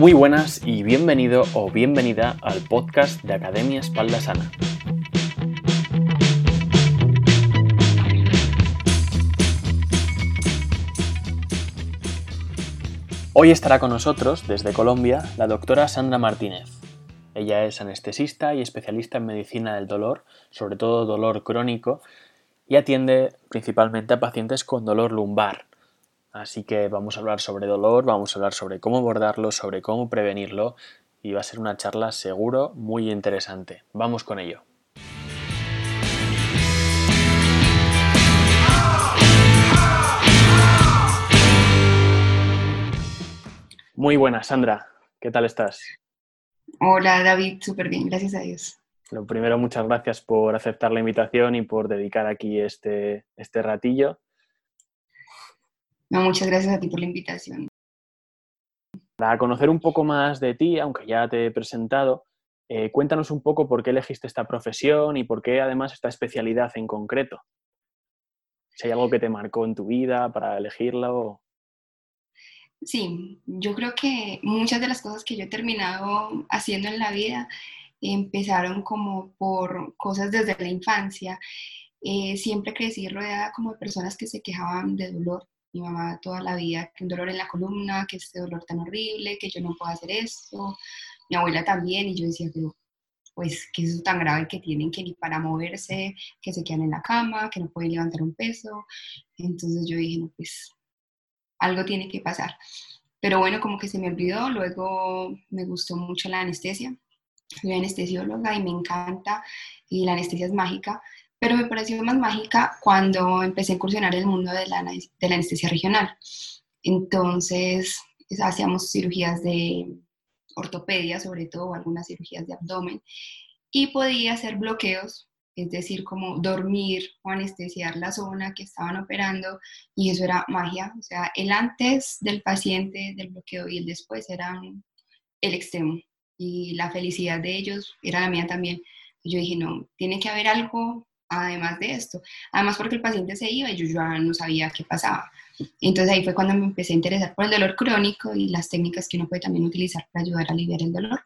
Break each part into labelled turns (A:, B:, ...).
A: Muy buenas y bienvenido o bienvenida al podcast de Academia Espalda Sana. Hoy estará con nosotros, desde Colombia, la doctora Sandra Martínez. Ella es anestesista y especialista en medicina del dolor, sobre todo dolor crónico, y atiende principalmente a pacientes con dolor lumbar. Así que vamos a hablar sobre dolor, vamos a hablar sobre cómo abordarlo, sobre cómo prevenirlo y va a ser una charla seguro muy interesante. Vamos con ello. Muy buenas, Sandra. ¿Qué tal estás?
B: Hola, David. Súper bien, gracias a Dios.
A: Lo primero, muchas gracias por aceptar la invitación y por dedicar aquí este, este ratillo.
B: No, muchas gracias a ti por la invitación.
A: Para conocer un poco más de ti, aunque ya te he presentado, eh, cuéntanos un poco por qué elegiste esta profesión y por qué además esta especialidad en concreto. Si hay algo que te marcó en tu vida para elegirla o...
B: Sí, yo creo que muchas de las cosas que yo he terminado haciendo en la vida empezaron como por cosas desde la infancia. Eh, siempre crecí rodeada como de personas que se quejaban de dolor mi mamá toda la vida, que un dolor en la columna, que este dolor tan horrible, que yo no puedo hacer esto, mi abuela también, y yo decía, pero pues que eso es tan grave que tienen que ni para moverse, que se quedan en la cama, que no pueden levantar un peso. Entonces yo dije, no, pues algo tiene que pasar. Pero bueno, como que se me olvidó, luego me gustó mucho la anestesia. Soy anestesióloga y me encanta, y la anestesia es mágica pero me pareció más mágica cuando empecé a incursionar en el mundo de la, de la anestesia regional. Entonces, hacíamos cirugías de ortopedia, sobre todo, algunas cirugías de abdomen, y podía hacer bloqueos, es decir, como dormir o anestesiar la zona que estaban operando, y eso era magia. O sea, el antes del paciente del bloqueo y el después eran el extremo, y la felicidad de ellos era la mía también. yo dije, no, tiene que haber algo además de esto. Además porque el paciente se iba y yo ya no sabía qué pasaba. Entonces ahí fue cuando me empecé a interesar por el dolor crónico y las técnicas que uno puede también utilizar para ayudar a aliviar el dolor.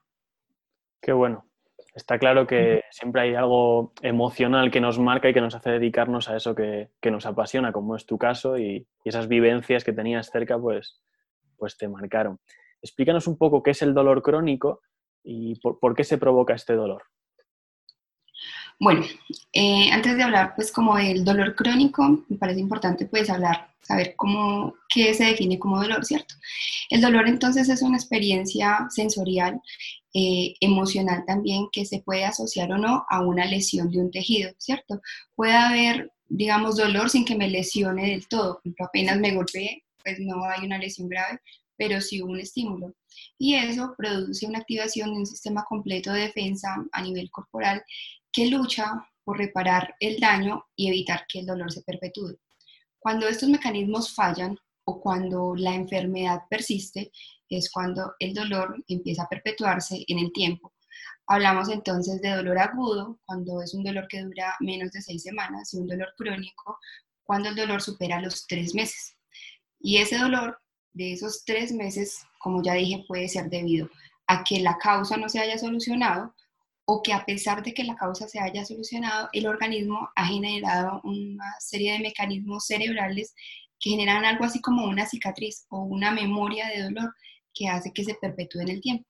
A: Qué bueno. Está claro que siempre hay algo emocional que nos marca y que nos hace dedicarnos a eso que, nos apasiona, como es tu caso, y, esas vivencias que tenías cerca, pues, pues te marcaron. Explícanos un poco qué es el dolor crónico y por qué se provoca este dolor.
B: Bueno, eh, antes de hablar pues como del dolor crónico, me parece importante pues hablar, saber cómo, qué se define como dolor, ¿cierto? El dolor entonces es una experiencia sensorial, eh, emocional también, que se puede asociar o no a una lesión de un tejido, ¿cierto? Puede haber, digamos, dolor sin que me lesione del todo, apenas me golpeé, pues no hay una lesión grave, pero sí un estímulo. Y eso produce una activación de un sistema completo de defensa a nivel corporal que lucha por reparar el daño y evitar que el dolor se perpetúe. Cuando estos mecanismos fallan o cuando la enfermedad persiste, es cuando el dolor empieza a perpetuarse en el tiempo. Hablamos entonces de dolor agudo, cuando es un dolor que dura menos de seis semanas, y un dolor crónico, cuando el dolor supera los tres meses. Y ese dolor de esos tres meses, como ya dije, puede ser debido a que la causa no se haya solucionado o que a pesar de que la causa se haya solucionado, el organismo ha generado una serie de mecanismos cerebrales que generan algo así como una cicatriz o una memoria de dolor que hace que se perpetúe en el tiempo.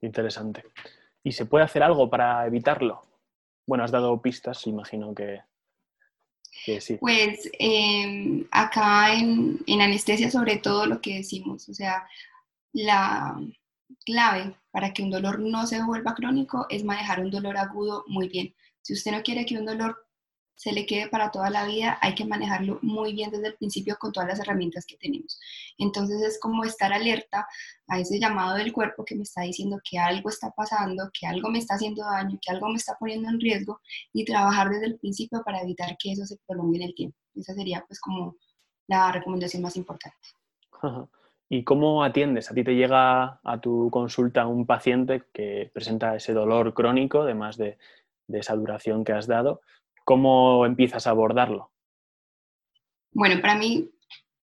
A: Interesante. ¿Y se puede hacer algo para evitarlo? Bueno, has dado pistas, imagino que, sí.
B: Pues em, acá en, en anestesia sobre todo lo que decimos, o sea, la, clave para que un dolor no se vuelva crónico es manejar un dolor agudo muy bien. Si usted no quiere que un dolor se le quede para toda la vida, hay que manejarlo muy bien desde el principio con todas las herramientas que tenemos. Entonces es como estar alerta a ese llamado del cuerpo que me está diciendo que algo está pasando, que algo me está haciendo daño, que algo me está poniendo en riesgo y trabajar desde el principio para evitar que eso se prolongue en el tiempo. Esa sería pues como la recomendación más importante.
A: ¿Y cómo atiendes? A ti te llega a tu consulta un paciente que presenta ese dolor crónico, además de, esa duración que has dado. ¿Cómo empiezas a abordarlo?
B: Bueno, para mí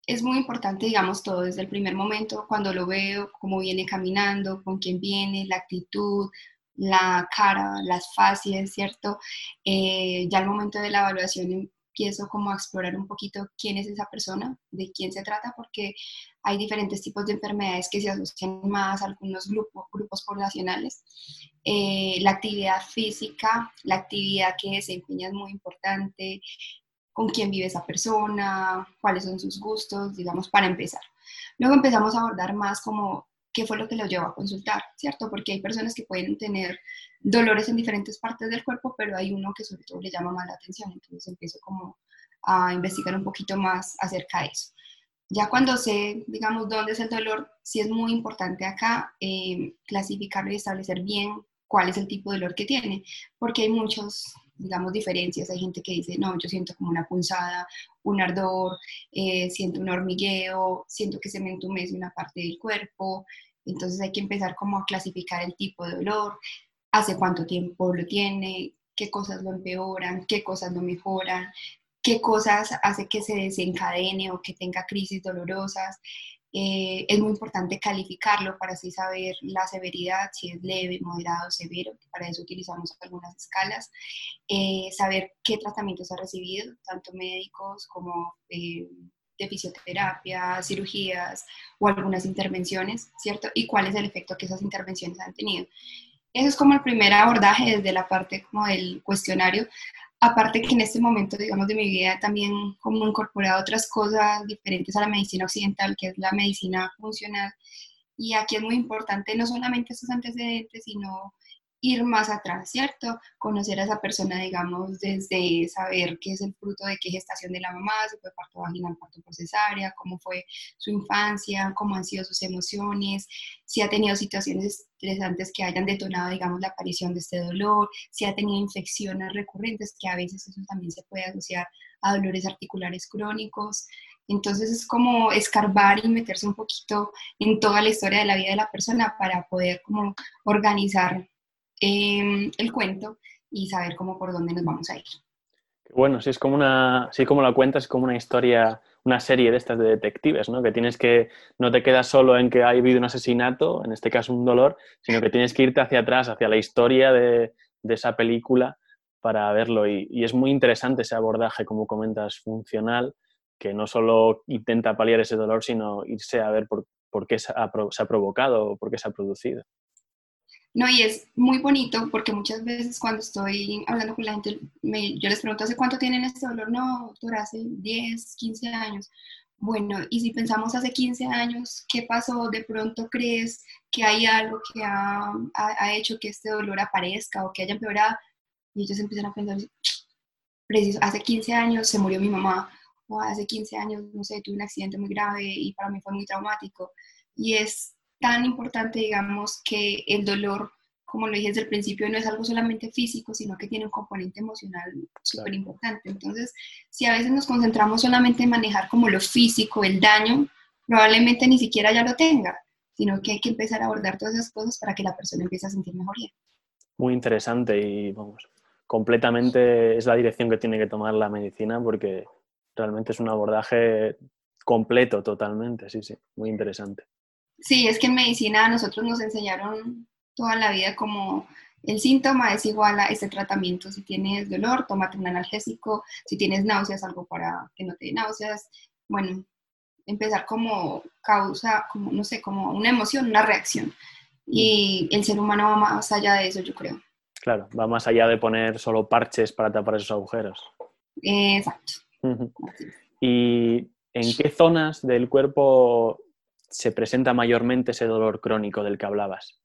B: es muy importante, digamos, todo desde el primer momento, cuando lo veo, cómo viene caminando, con quién viene, la actitud, la cara, las facies, ¿cierto? Eh, ya al momento de la evaluación empiezo como a explorar un poquito quién es esa persona, de quién se trata, porque hay diferentes tipos de enfermedades que se asocian más a algunos grupos, grupos poblacionales. Eh, la actividad física, la actividad que desempeña es muy importante, con quién vive esa persona, cuáles son sus gustos, digamos, para empezar. Luego empezamos a abordar más como qué fue lo que lo llevó a consultar, ¿cierto? Porque hay personas que pueden tener dolores en diferentes partes del cuerpo, pero hay uno que sobre todo le llama más la atención, entonces empiezo como a investigar un poquito más acerca de eso. Ya cuando sé, digamos, dónde es el dolor, sí es muy importante acá eh, clasificarlo y establecer bien cuál es el tipo de dolor que tiene, porque hay muchos, digamos, diferencias. Hay gente que dice, no, yo siento como una punzada, un ardor, eh, siento un hormigueo, siento que se me entumece una parte del cuerpo. Entonces hay que empezar como a clasificar el tipo de dolor, hace cuánto tiempo lo tiene, qué cosas lo empeoran, qué cosas lo mejoran, qué cosas hace que se desencadene o que tenga crisis dolorosas. Eh, es muy importante calificarlo para así saber la severidad, si es leve, moderado, severo, para eso utilizamos algunas escalas, eh, saber qué tratamientos ha recibido, tanto médicos como eh, de fisioterapia, cirugías o algunas intervenciones, ¿cierto? Y cuál es el efecto que esas intervenciones han tenido. Eso es como el primer abordaje desde la parte como del cuestionario. Aparte que en este momento, digamos, de mi vida también como incorporado otras cosas diferentes a la medicina occidental, que es la medicina funcional. Y aquí es muy importante no solamente estos antecedentes, sino ir más atrás, ¿cierto? Conocer a esa persona, digamos, desde saber qué es el fruto de qué gestación de la mamá, si fue parto vaginal, parto por cesárea, cómo fue su infancia, cómo han sido sus emociones, si ha tenido situaciones estresantes que hayan detonado, digamos, la aparición de este dolor, si ha tenido infecciones recurrentes, que a veces eso también se puede asociar a dolores articulares crónicos. Entonces es como escarbar y meterse un poquito en toda la historia de la vida de la persona para poder como organizar Em, el cuento y saber cómo por dónde nos vamos a ir.
A: Bueno, si es como una, sí como la cuentas, es como una historia, una serie de estas de detectives, ¿no? Que tienes que, no te quedas solo en que ha habido un asesinato, en este caso un dolor, sino que tienes que irte hacia atrás, hacia la historia de, esa película para verlo. Y, es muy interesante ese abordaje, como comentas, funcional, que no solo intenta paliar ese dolor, sino irse a ver por, qué se ha provocado o por qué se ha producido.
B: No, y es muy bonito porque muchas veces cuando estoy hablando con la gente, yo les pregunto, ¿hace cuánto tienen este dolor? No, doctora, hace 10, 15 años. Bueno, y si pensamos hace 15 años, ¿qué pasó? ¿De pronto crees que hay algo que ha, ha, hecho que este dolor aparezca o que haya empeorado? Y ellos empiezan a pensar, preciso, hace 15 años se murió mi mamá, o hace 15 años, no sé, tuve un accidente muy grave y para mí fue muy traumático. Y es tan importante, digamos, que el dolor, como lo dije desde el principio, no es algo solamente físico, sino que tiene un componente emocional súper importante. Entonces, si a veces nos concentramos solamente en manejar como lo físico, el daño, probablemente ni siquiera ya lo tenga, sino que hay que empezar a abordar todas esas cosas para que la persona empiece a sentir mejoría.
A: Muy interesante y vamos, completamente es la dirección que tiene que tomar la medicina porque realmente es un abordaje completo totalmente, sí, sí, muy interesante.
B: Sí, es que en medicina nosotros nos enseñaron toda la vida como el síntoma es igual a este tratamiento. Si tienes dolor, tómate un analgésico. Si tienes náuseas, algo para que no te dé náuseas. Bueno, empezar como causa, como no sé, como una emoción, una reacción. Y el ser humano va más allá de eso, yo creo.
A: Claro, va más allá de poner solo parches para tapar esos agujeros.
B: Exacto.
A: ¿Y en qué zonas del cuerpo se presenta mayormente ese dolor crónico del que hablabas?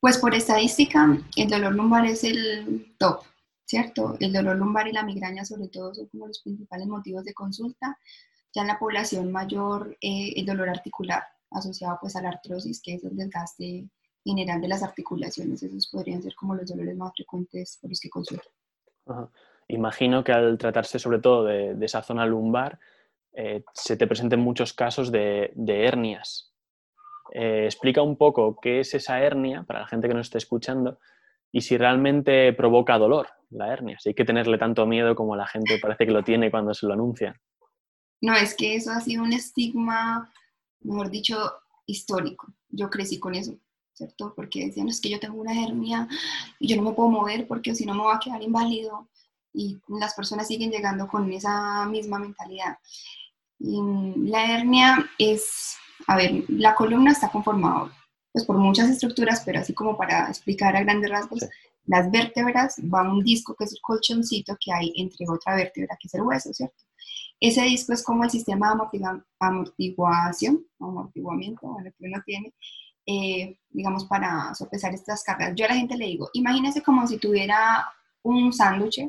B: Pues por estadística, el dolor lumbar es el top, ¿cierto? El dolor lumbar y la migraña sobre todo son como los principales motivos de consulta. Ya en la población mayor, eh, el dolor articular asociado pues a la artrosis, que es el desgaste general de las articulaciones, esos podrían ser como los dolores más frecuentes por los que consultan.
A: Imagino que al tratarse sobre todo de esa zona lumbar, eh, se te presenten muchos casos de, hernias. Eh, explica un poco qué es esa hernia para la gente que nos esté escuchando y si realmente provoca dolor la hernia. Si hay que tenerle tanto miedo como la gente parece que lo tiene cuando se lo anuncia.
B: No, es que eso ha sido un estigma, mejor dicho, histórico. Yo crecí con eso, ¿cierto? Porque decían, es que yo tengo una hernia y yo no me puedo mover porque si no me va a quedar inválido. Y las personas siguen llegando con esa misma mentalidad. La hernia es, a ver, la columna está conformada pues, por muchas estructuras, pero así como para explicar a grandes rasgos, las vértebras va un disco que es el colchoncito que hay entre otra vértebra que es el hueso, ¿cierto? Ese disco es como el sistema de amortiguación, amortiguamiento, bueno, que uno tiene, eh, digamos, para sopesar estas cargas. Yo a la gente le digo, imagínese como si tuviera un sándwich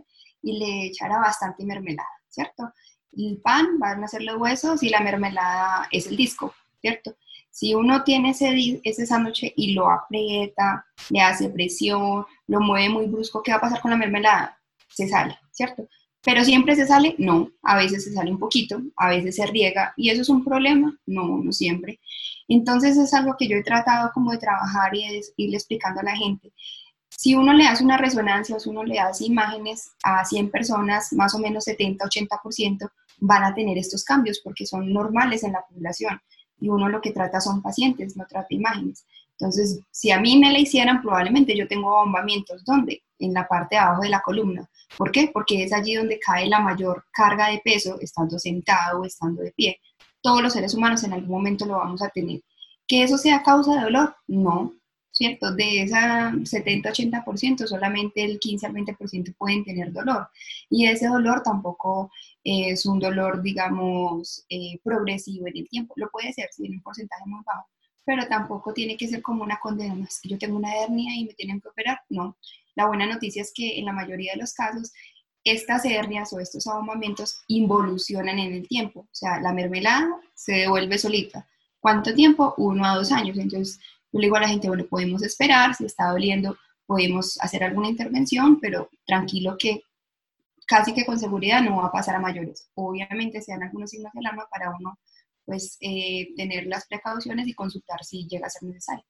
B: y le echara bastante mermelada, ¿cierto? El pan van a ser los huesos y la mermelada es el disco, ¿cierto? Si uno tiene ese, ese sándwich y lo aprieta, le hace presión, lo mueve muy brusco, ¿qué va a pasar con la mermelada? Se sale, ¿cierto? Pero siempre se sale, no, a veces se sale un poquito, a veces se riega y eso es un problema, no, no siempre. Entonces es algo que yo he tratado como de trabajar y de irle explicando a la gente. Si uno le hace una resonancia o si uno le hace imágenes a 100 personas, más o menos 70-80% van a tener estos cambios porque son normales en la población y uno lo que trata son pacientes, no trata imágenes. Entonces, si a mí me la hicieran, probablemente yo tengo bombamientos. ¿Dónde? En la parte de abajo de la columna. ¿Por qué? Porque es allí donde cae la mayor carga de peso, estando sentado o estando de pie. Todos los seres humanos en algún momento lo vamos a tener. ¿Que eso sea causa de dolor? No, ¿cierto? De esa 70-80%, solamente el 15 al 20% pueden tener dolor. Y ese dolor tampoco es un dolor, digamos, eh, progresivo en el tiempo. Lo puede ser, si en un porcentaje muy bajo, pero tampoco tiene que ser como una condena. No es que yo tengo una hernia y me tienen que operar. No. La buena noticia es que en la mayoría de los casos, estas hernias o estos abombamientos involucionan en el tiempo. O sea, la mermelada se devuelve solita. ¿Cuánto tiempo? Uno a dos años. Entonces, yo le digo a la gente, bueno, podemos esperar, si está doliendo, podemos hacer alguna intervención, pero tranquilo que casi que con seguridad no va a pasar a mayores. Obviamente se dan algunos signos de alarma para uno pues eh, tener las precauciones y consultar si llega a ser necesario.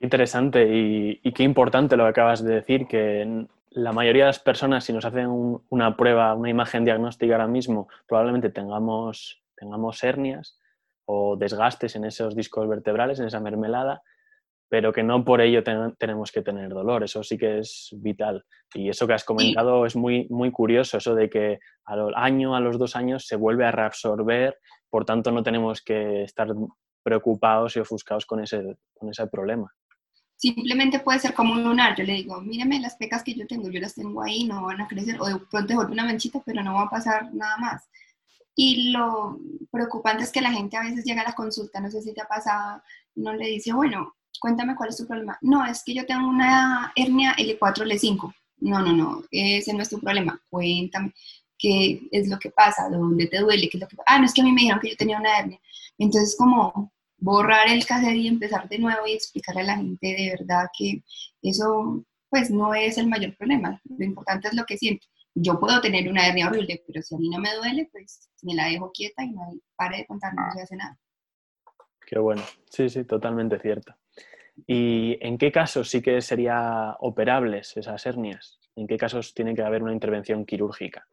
A: Interesante y, qué importante lo que acabas de decir, que la mayoría de las personas, si nos hacen una prueba, una imagen diagnóstica ahora mismo, probablemente tengamos, tengamos hernias o desgastes en esos discos vertebrales, en esa mermelada, pero que no por ello tenemos que tener dolor, eso sí que es vital. Y eso que has comentado es muy, muy curioso, eso de que al año, a los dos años se vuelve a reabsorber, por tanto no tenemos que estar preocupados y ofuscados con ese, con ese problema.
B: Simplemente puede ser como un lunar, yo le digo, míreme las pecas que yo tengo, yo las tengo ahí, no van a crecer, o de pronto vuelve una manchita, pero no va a pasar nada más. Y lo preocupante es que la gente a veces llega a la consulta, no sé si te ha pasado, no le dice, bueno, cuéntame cuál es tu problema. No, es que yo tengo una hernia L4, L5. No, no, no, ese no es tu problema. Cuéntame qué es lo que pasa, dónde te duele, qué es lo que Ah, no es que a mí me dijeron que yo tenía una hernia. Entonces, como borrar el cassette y empezar de nuevo y explicarle a la gente de verdad que eso, pues, no es el mayor problema. Lo importante es lo que siente. Yo puedo tener una hernia horrible, pero si a mí no me duele, pues me la dejo quieta y no pare de contar, no se hace nada.
A: Qué bueno. Sí, sí, totalmente cierto. ¿Y en qué casos sí que sería operables esas hernias? ¿En qué casos tiene que haber una intervención quirúrgica?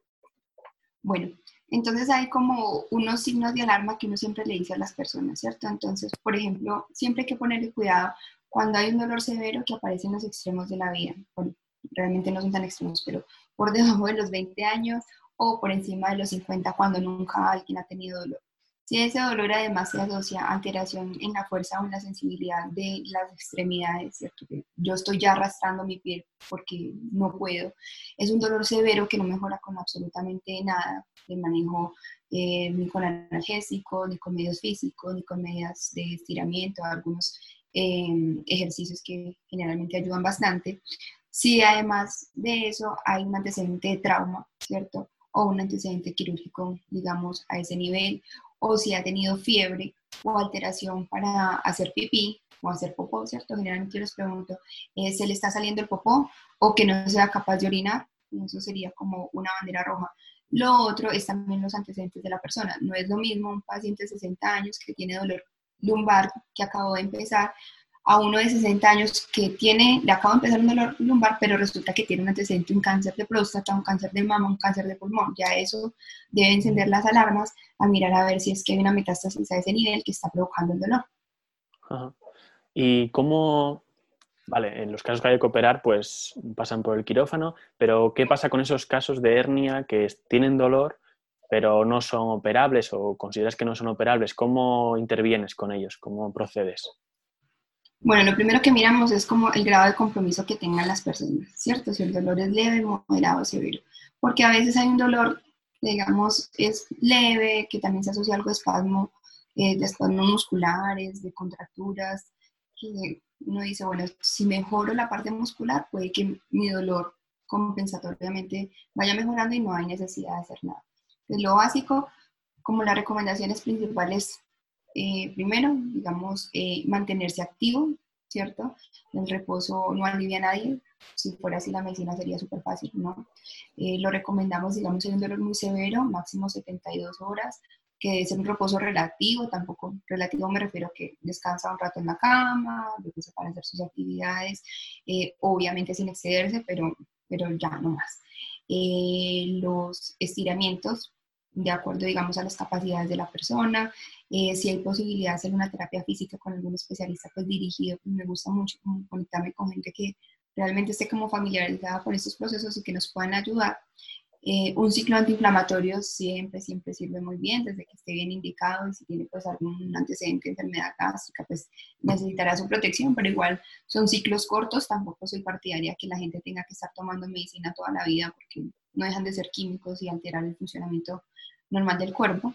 B: Bueno, entonces hay como unos signos de alarma que uno siempre le dice a las personas, ¿cierto? Entonces, por ejemplo, siempre hay que ponerle cuidado cuando hay un dolor severo que aparece en los extremos de la vida. realmente no son tan extremos, pero por debajo de los 20 años o por encima de los 50 cuando nunca alguien ha tenido dolor. Si ese dolor además se asocia a alteración en la fuerza o en la sensibilidad de las extremidades, ¿cierto? yo estoy ya arrastrando mi piel porque no puedo, es un dolor severo que no mejora con absolutamente nada de manejo eh, ni con analgésicos, ni con medios físicos, ni con medidas de estiramiento, algunos eh, ejercicios que generalmente ayudan bastante. Si además de eso hay un antecedente de trauma, ¿cierto? O un antecedente quirúrgico, digamos, a ese nivel, o si ha tenido fiebre o alteración para hacer pipí o hacer popó, ¿cierto? Generalmente yo les pregunto, eh, ¿se le está saliendo el popó o que no sea capaz de orinar? Eso sería como una bandera roja. Lo otro es también los antecedentes de la persona. No es lo mismo un paciente de 60 años que tiene dolor lumbar, que acabó de empezar, a uno de 60 años que tiene, le acaba de empezar un dolor lumbar, pero resulta que tiene un antecedente, un cáncer de próstata, un cáncer de mama, un cáncer de pulmón. Ya eso debe encender las alarmas a mirar a ver si es que hay una metástasis a ese nivel que está provocando el dolor.
A: ¿Y cómo, vale, en los casos que hay que operar, pues pasan por el quirófano, pero ¿qué pasa con esos casos de hernia que tienen dolor, pero no son operables o consideras que no son operables? ¿Cómo intervienes con ellos? ¿Cómo procedes?
B: Bueno, lo primero que miramos es como el grado de compromiso que tengan las personas, ¿cierto? Si el dolor es leve, moderado o severo. Porque a veces hay un dolor, digamos, es leve, que también se asocia a algo de espasmo, eh, de espasmos musculares, de contracturas, que uno dice, bueno, si mejoro la parte muscular, puede que mi dolor compensatoriamente vaya mejorando y no hay necesidad de hacer nada. Entonces, lo básico, como las recomendaciones principales eh, primero, digamos, eh, mantenerse activo, ¿cierto? El reposo no alivia a nadie, si fuera así la medicina sería súper fácil, ¿no? Eh, lo recomendamos, digamos, en un dolor muy severo, máximo 72 horas, que ser un reposo relativo, tampoco relativo me refiero a que descansa un rato en la cama, se para hacer sus actividades, obviamente sin excederse, pero, pero ya no más. los estiramientos de acuerdo, digamos, a las capacidades de la persona. Eh, si hay posibilidad de hacer una terapia física con algún especialista, pues dirigido, pues me gusta mucho conectarme con gente que realmente esté como familiarizada con estos procesos y que nos puedan ayudar. Eh, un ciclo antiinflamatorio siempre, siempre sirve muy bien, desde que esté bien indicado y si tiene pues algún antecedente de enfermedad gástrica, pues necesitará su protección, pero igual son ciclos cortos, tampoco soy partidaria que la gente tenga que estar tomando medicina toda la vida porque no dejan de ser químicos y alterar el funcionamiento normal del cuerpo.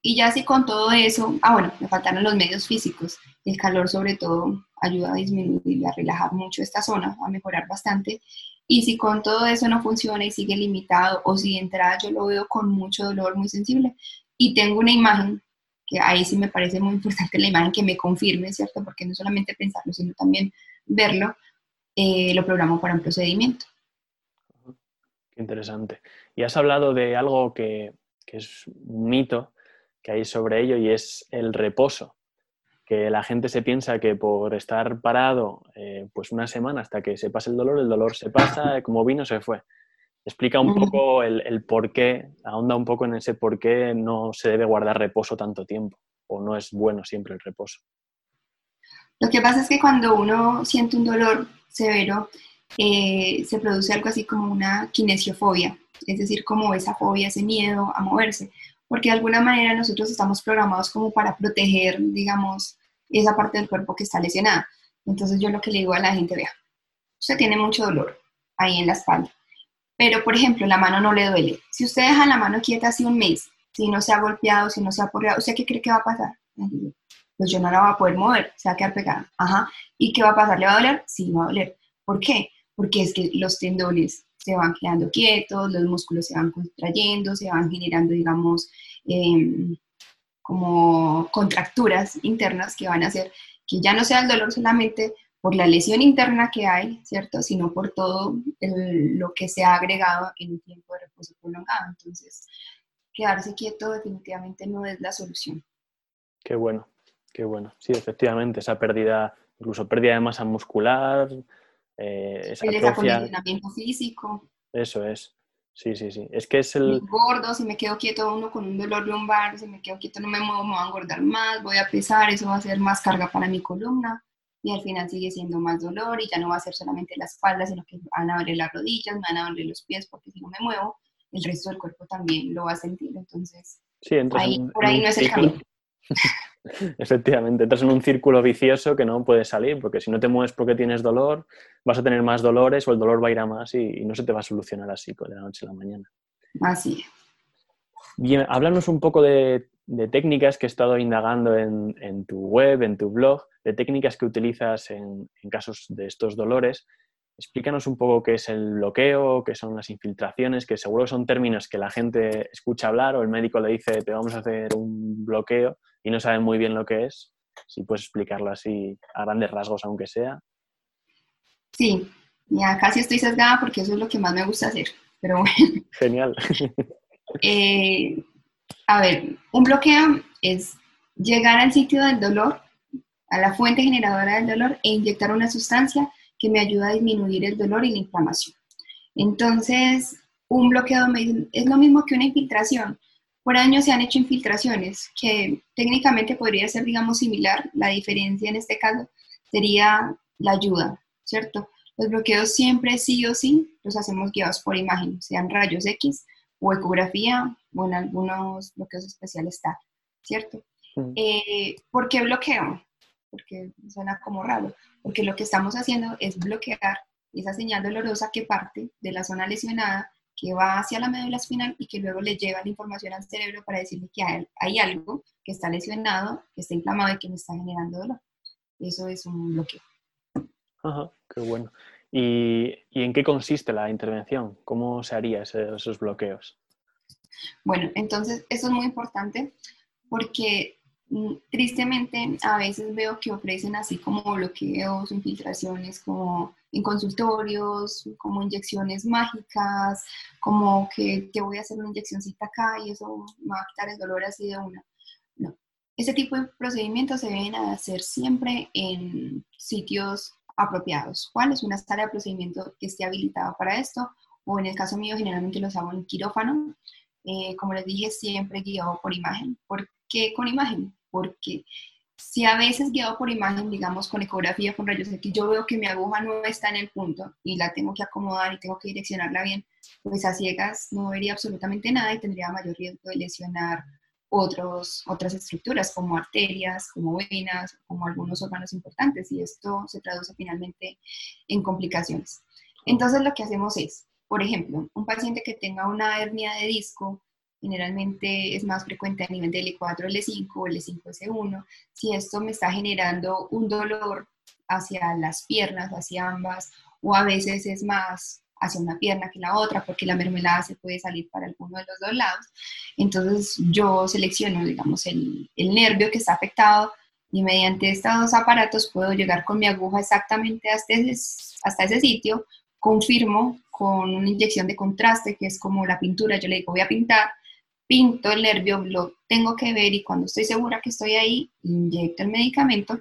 B: Y ya si con todo eso, ah bueno, me faltaron los medios físicos, el calor sobre todo ayuda a disminuir y a relajar mucho esta zona, a mejorar bastante. Y si con todo eso no funciona y sigue limitado, o si de entrada yo lo veo con mucho dolor, muy sensible, y tengo una imagen, que ahí sí me parece muy importante la imagen que me confirme, ¿cierto? Porque no solamente pensarlo, sino también verlo, eh, lo programo para un procedimiento.
A: Qué interesante. Y has hablado de algo que que es un mito que hay sobre ello y es el reposo. Que la gente se piensa que por estar parado eh, pues una semana hasta que se pase el dolor, el dolor se pasa, como vino se fue. Explica un poco el, el por qué, ahonda un poco en ese por qué no se debe guardar reposo tanto tiempo o no es bueno siempre el reposo.
B: Lo que pasa es que cuando uno siente un dolor severo, eh, se produce algo así como una kinesiofobia, es decir, como esa fobia, ese miedo a moverse, porque de alguna manera nosotros estamos programados como para proteger, digamos, esa parte del cuerpo que está lesionada. Entonces yo lo que le digo a la gente, vea, usted tiene mucho dolor ahí en la espalda, pero por ejemplo la mano no le duele. Si usted deja la mano quieta así un mes, si no se ha golpeado, si no se ha porreado, ¿usted qué cree que va a pasar? Pues yo no la voy a poder mover, se va a quedar pegada. Ajá. ¿Y qué va a pasar? ¿Le va a doler? Sí, va a doler. ¿Por qué? Porque es que los tendones se van quedando quietos, los músculos se van contrayendo, se van generando, digamos, em, como contracturas internas que van a hacer que ya no sea el dolor solamente por la lesión interna que hay, ¿cierto? Sino por todo lo que se ha agregado en un tiempo de reposo prolongado. Entonces, quedarse quieto definitivamente no es la solución.
A: Qué bueno, qué bueno. Sí, efectivamente, esa pérdida, incluso pérdida de masa muscular,
B: eh, el desacondicionamiento físico.
A: Eso es. Sí, sí, sí. Es que es el...
B: gordo, si me quedo quieto uno con un dolor lumbar, si me quedo quieto no me muevo, me voy a engordar más, voy a pesar, eso va a ser más carga para mi columna y al final sigue siendo más dolor y ya no va a ser solamente la espalda, sino que van a doler las rodillas, me van a doler los pies porque si no me muevo, el resto del cuerpo también lo va a sentir. Entonces,
A: sí, ahí, por ahí no es el camino. Efectivamente, entras en un círculo vicioso que no puedes salir, porque si no te mueves porque tienes dolor, vas a tener más dolores o el dolor va a ir a más y, no se te va a solucionar así de la noche a la mañana.
B: Así.
A: Bien, háblanos un poco de, técnicas que he estado indagando en, tu web, en tu blog, de técnicas que utilizas en, en casos de estos dolores. Explícanos un poco qué es el bloqueo, qué son las infiltraciones, que seguro son términos que la gente escucha hablar o el médico le dice te vamos a hacer un bloqueo y no saben muy bien lo que es, si puedes explicarlo así a grandes rasgos, aunque sea.
B: Sí, ya casi estoy sesgada porque eso es lo que más me gusta hacer, pero bueno.
A: Genial.
B: Eh, a ver, un bloqueo es llegar al sitio del dolor, a la fuente generadora del dolor e inyectar una sustancia que me ayuda a disminuir el dolor y la inflamación. Entonces, un bloqueo es lo mismo que una infiltración. Por años se han hecho infiltraciones que técnicamente podría ser, digamos, similar. La diferencia en este caso sería la ayuda, ¿cierto? Los bloqueos siempre sí o sí los hacemos guiados por imagen, sean rayos X o ecografía o en algunos bloqueos especiales ¿cierto? Eh, ¿Por qué bloqueo? Porque suena como raro, porque lo que estamos haciendo es bloquear esa señal dolorosa que parte de la zona lesionada, que va hacia la médula espinal y que luego le lleva la información al cerebro para decirle que hay, hay algo que está lesionado, que está inflamado y que me está generando dolor. Eso es un bloqueo.
A: Ajá, qué bueno. ¿Y, en qué consiste la intervención? ¿Cómo se haría esos bloqueos?
B: Bueno, entonces eso es muy importante porque mm, tristemente a veces veo que ofrecen así como bloqueos, infiltraciones como en consultorios, como inyecciones mágicas, como que te voy a hacer una inyeccióncita acá y eso me va a quitar el dolor así de una. No, ese tipo de procedimientos se deben hacer siempre en sitios apropiados. ¿Cuál es una sala de procedimiento que esté habilitada para esto? O en el caso mío, generalmente los hago en quirófano. Eh, como les dije, siempre guiado por imagen. ¿Por qué con imagen? Porque si a veces guiado por imagen, digamos con ecografía, con rayos X, yo veo que mi aguja no está en el punto y la tengo que acomodar y tengo que direccionarla bien, pues a ciegas no vería absolutamente nada y tendría mayor riesgo de lesionar otros, otras estructuras como arterias, como venas, como algunos órganos importantes y esto se traduce finalmente en complicaciones. Entonces lo que hacemos es, por ejemplo, un paciente que tenga una hernia de disco, generalmente es más frecuente a nivel del L4, L5 o L5, S1, si esto me está generando un dolor hacia las piernas, hacia ambas, o a veces es más hacia una pierna que la otra, porque la mermelada se puede salir para alguno de los dos lados. Entonces yo selecciono, digamos, el, el nervio que está afectado y mediante estos dos aparatos puedo llegar con mi aguja exactamente hasta ese, hasta ese sitio, confirmo con una inyección de contraste, que es como la pintura, yo le digo, voy a pintar, pinto el nervio, lo tengo que ver y cuando estoy segura que estoy ahí, inyecto el medicamento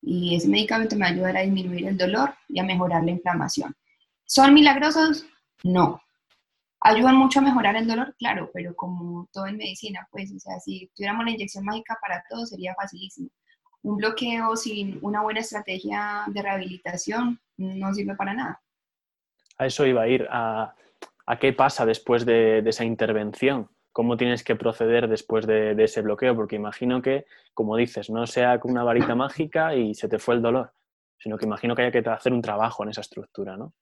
B: y ese medicamento me va a ayudar a disminuir el dolor y a mejorar la inflamación. ¿Son milagrosos? No. ¿Ayudan mucho a mejorar el dolor? Claro, pero como todo en medicina, pues, o sea, si tuviéramos la inyección mágica para todo sería facilísimo. Un bloqueo sin una buena estrategia de rehabilitación no sirve para nada.
A: A eso iba a ir, a, qué pasa después de, esa intervención, cómo tienes que proceder después de, ese bloqueo, porque imagino que, como dices, no sea con una varita mágica y se te fue el dolor, sino que imagino que haya que hacer un trabajo en esa estructura, ¿no?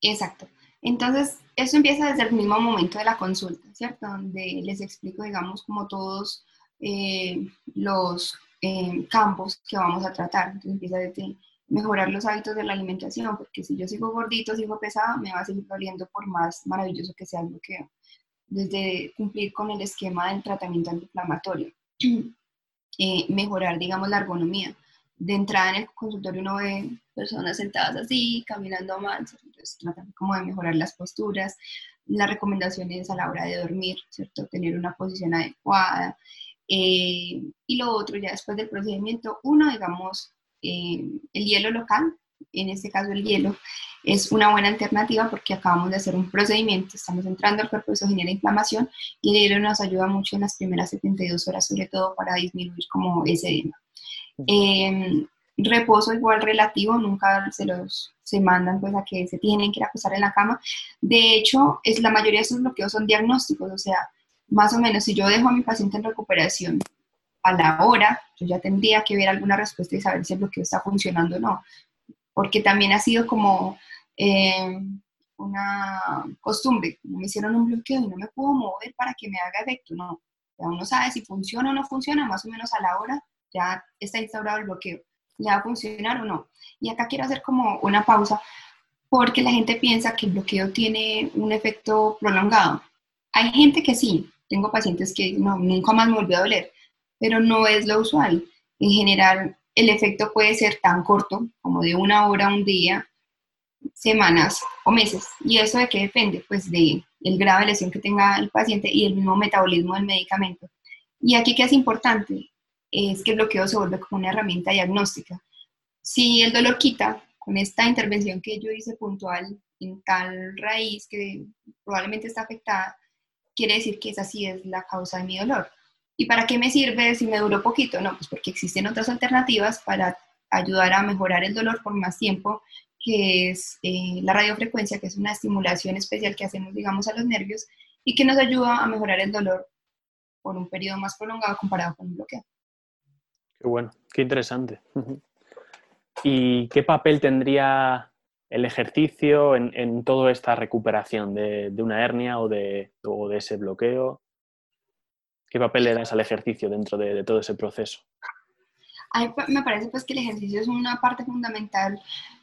B: Exacto. Entonces, eso empieza desde el mismo momento de la consulta, ¿cierto? Donde les explico, digamos, como todos eh, los eh, campos que vamos a tratar. Entonces, empieza desde mejorar los hábitos de la alimentación, porque si yo sigo gordito, sigo pesado, me va a seguir doliendo por más maravilloso que sea el bloqueo. Desde cumplir con el esquema del tratamiento antiinflamatorio. Eh, mejorar, digamos, la ergonomía de entrada en el consultorio uno ve personas sentadas así, caminando mal, entonces tratan como de mejorar las posturas, las recomendaciones a la hora de dormir, ¿cierto? Tener una posición adecuada. Eh, y lo otro, ya después del procedimiento, uno, digamos, eh, el hielo local, en este caso el hielo, es una buena alternativa porque acabamos de hacer un procedimiento, estamos entrando al cuerpo, eso genera inflamación y el hielo nos ayuda mucho en las primeras 72 horas, sobre todo para disminuir como ese edema. Em, reposo igual relativo, nunca se los se mandan pues a que se tienen que ir a acostar en la cama. De hecho, es, la mayoría de estos bloqueos son diagnósticos, o sea, más o menos si yo dejo a mi paciente en recuperación a la hora, yo ya tendría que ver alguna respuesta y saber si el bloqueo está funcionando o no, porque también ha sido como em, una costumbre, me hicieron un bloqueo y no me puedo mover para que me haga efecto, no, ya uno sabe si funciona o no funciona, más o menos a la hora ya está instaurado el bloqueo, ¿le va a funcionar o no? Y acá quiero hacer como una pausa porque la gente piensa que el bloqueo tiene un efecto prolongado. Hay gente que sí, tengo pacientes que no, nunca más me volvió a doler, pero no es lo usual. En general, el efecto puede ser tan corto como de una hora, un día, semanas o meses. ¿Y eso de qué depende? Pues de el grado de lesión que tenga el paciente y el mismo metabolismo del medicamento. Y aquí qué es importante, es que el bloqueo se vuelve como una herramienta diagnóstica. Si el dolor quita con esta intervención que yo hice puntual en tal raíz que probablemente está afectada, quiere decir que esa sí es la causa de mi dolor. ¿Y para qué me sirve si me duró poquito? No, pues porque existen otras alternativas para ayudar a mejorar el dolor por más tiempo, que es eh, la radiofrecuencia, que es una estimulación especial que hacemos, digamos, a los nervios y que nos ayuda a mejorar el dolor por un periodo más prolongado comparado con un bloqueo.
A: Qué bueno, qué interesante. ¿Y qué papel tendría el ejercicio en, toda esta recuperación de, una hernia o de, de, ese bloqueo? ¿Qué papel le das al ejercicio dentro de, todo ese proceso?
B: me parece pues que el ejercicio es una parte fundamental,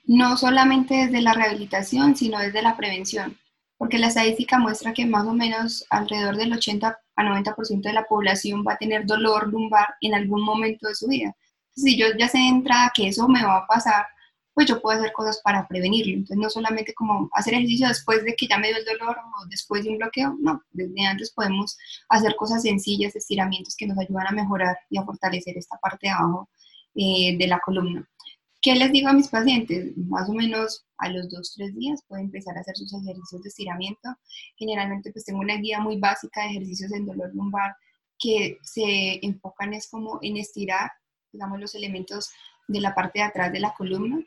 B: no solamente desde la rehabilitación, sino desde la prevención, porque la estadística muestra que más o menos alrededor del 80 a 90% de la población va a tener dolor lumbar en algún momento de su vida. Si yo ya sé de entrada que eso me va a pasar, pues yo puedo hacer cosas para prevenirlo. Entonces, no solamente como hacer ejercicio después de que ya me dio el dolor o después de un bloqueo, no, desde antes podemos hacer cosas sencillas, estiramientos que nos ayudan a mejorar y a fortalecer esta parte de abajo eh, de la columna. ¿Qué les digo a mis pacientes? Más o menos a los dos, tres días pueden empezar a hacer sus ejercicios de estiramiento. Generalmente pues tengo una guía muy básica de ejercicios en dolor lumbar que se enfocan es como en estirar, digamos, los elementos de la parte de atrás de la columna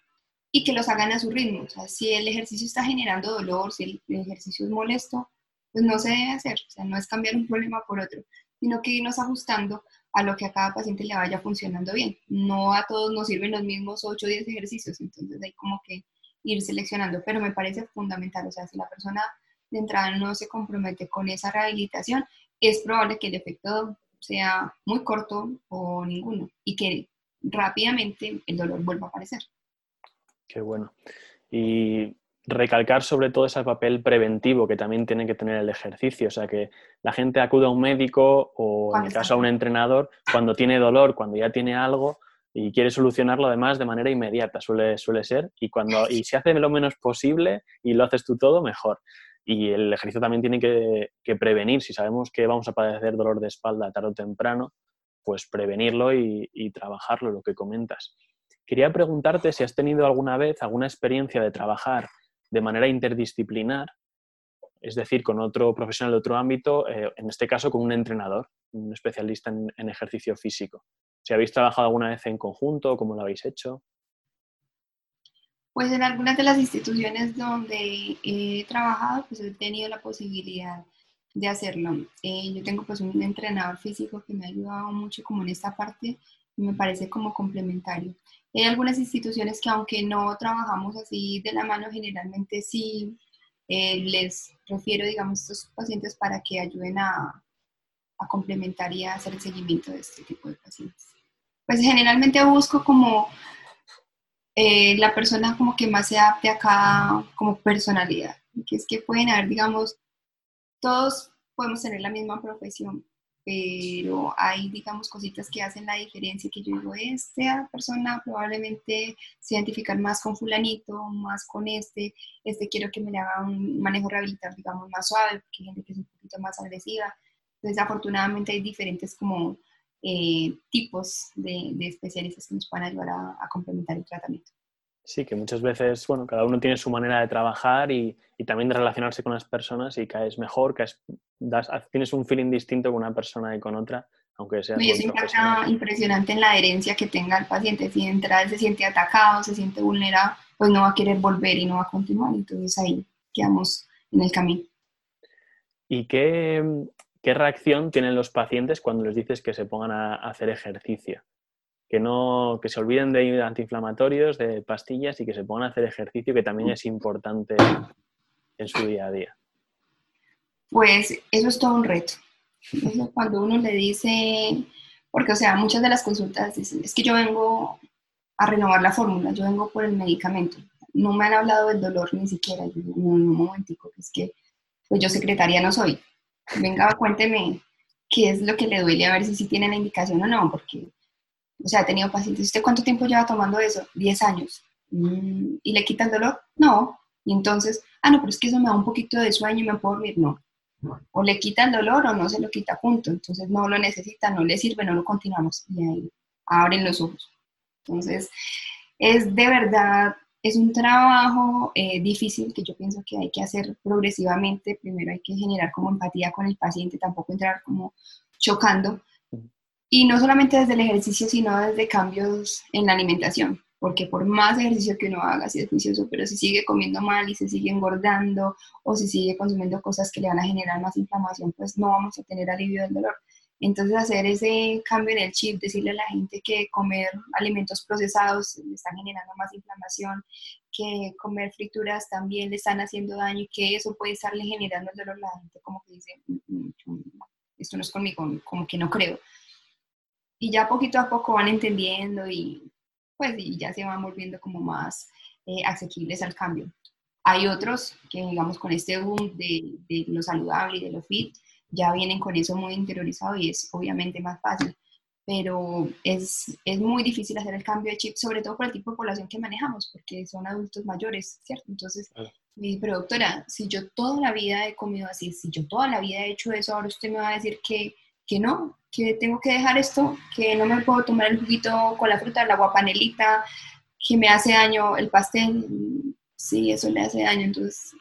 B: y que los hagan a su ritmo. O sea, si el ejercicio está generando dolor, si el, ejercicio es molesto, pues no se debe hacer. O sea, no es cambiar un problema por otro, sino que irnos ajustando a lo que a cada paciente le vaya funcionando bien. No a todos nos sirven los mismos 8 o 10 ejercicios, entonces hay como que ir seleccionando, pero me parece fundamental. O sea, si la persona de entrada no se compromete con esa rehabilitación, es probable que el efecto sea muy corto o ninguno y que rápidamente el dolor vuelva a aparecer.
A: Qué bueno. Y recalcar sobre todo ese papel preventivo que también tiene que tener el ejercicio, o sea, que la gente acude a un médico o en el caso a un entrenador cuando tiene dolor, cuando ya tiene algo y quiere solucionarlo además de manera inmediata, suele, suele ser, y, cuando, y si hace lo menos posible y lo haces tú todo, mejor. Y el ejercicio también tiene que, que prevenir, si sabemos que vamos a padecer dolor de espalda tarde o temprano, pues prevenirlo y, y trabajarlo, lo que comentas. Quería preguntarte si has tenido alguna vez alguna experiencia de trabajar de manera interdisciplinar, es decir, con otro profesional de otro ámbito, eh, en este caso con un entrenador, un especialista en, ejercicio físico. Si habéis trabajado alguna vez en conjunto, ¿cómo lo habéis hecho?
B: Pues en algunas de las instituciones donde he trabajado, pues he tenido la posibilidad de hacerlo. Eh, yo tengo pues un entrenador físico que me ha ayudado mucho como en esta parte y me parece como complementario. Hay algunas instituciones que aunque no trabajamos así de la mano, generalmente sí eh, les refiero, digamos, a estos pacientes para que ayuden a, a complementar y a hacer el seguimiento de este tipo de pacientes. Pues generalmente busco como eh, la persona como que más se adapte a cada como personalidad, que es que pueden haber, digamos, todos podemos tener la misma profesión, pero hay, digamos, cositas que hacen la diferencia que yo digo, esta persona probablemente se identifica más con fulanito, más con este, este quiero que me le haga un manejo rehabilitar, digamos, más suave, porque hay gente que es un poquito más agresiva. Entonces, afortunadamente hay diferentes como eh, tipos de, especialistas que nos pueden ayudar a complementar el tratamiento.
A: Sí, que muchas veces, bueno, cada uno tiene su manera de trabajar y, también de relacionarse con las personas y caes mejor, caes, das, tienes un feeling distinto con una persona y con otra, aunque sea.
B: Y es impresionante en la adherencia que tenga el paciente. Si entra se siente atacado, se siente vulnerado, pues no va a querer volver y no va a continuar. Entonces ahí quedamos en el camino.
A: ¿Y qué, qué reacción tienen los pacientes cuando les dices que se pongan a hacer ejercicio? Que no que se olviden de antiinflamatorios, de pastillas y que se pongan a hacer ejercicio, que también es importante en su día a día.
B: Pues eso es todo un reto. cuando uno le dice, porque o sea, muchas de las consultas dicen, es que yo vengo a renovar la fórmula, yo vengo por el medicamento. No me han hablado del dolor ni siquiera. Yo digo, un momentico, es que pues yo secretaria no soy. Venga, cuénteme qué es lo que le duele, a ver si sí tiene la indicación o no, porque o sea, he tenido pacientes, ¿usted cuánto tiempo lleva tomando eso? 10 años. Mm, ¿Y le quita el dolor? No. Y entonces, ah, no, pero es que eso me da un poquito de sueño y me puedo dormir. No. O le quita el dolor o no se lo quita, punto. Entonces no lo necesita, no le sirve, no lo continuamos. Y ahí abren los ojos. Entonces, es de verdad, es un trabajo eh, difícil que yo pienso que hay que hacer progresivamente. Primero hay que generar como empatía con el paciente, tampoco entrar como chocando. Y no solamente desde el ejercicio, sino desde cambios en la alimentación porque por más ejercicio que uno haga, si es juicioso, pero si sigue comiendo mal y se sigue engordando o si sigue consumiendo cosas que le van a generar más inflamación, pues no vamos a tener alivio del dolor. Entonces hacer ese cambio en el chip, decirle a la gente que comer alimentos procesados le están generando más inflamación, que comer frituras también le están haciendo daño y que eso puede estarle generando el dolor, la gente como que dice, mm, mm, mm, esto no es conmigo, como que no creo. Y ya poquito a poco van entendiendo y pues y ya se van volviendo como más eh, asequibles al cambio. Hay otros que, digamos, con este boom de, de, lo saludable y de lo fit, ya vienen con eso muy interiorizado y es obviamente más fácil, pero es, es muy difícil hacer el cambio de chip, sobre todo por el tipo de población que manejamos, porque son adultos mayores, ¿cierto? Entonces, mi pero doctora, si yo toda la vida he comido así, si yo toda la vida he hecho eso, ahora usted me va a decir que que no, que tengo que dejar esto, que no me puedo tomar el juguito con la fruta, la guapanelita, que me hace daño el pastel. Sí, eso le hace daño. Entonces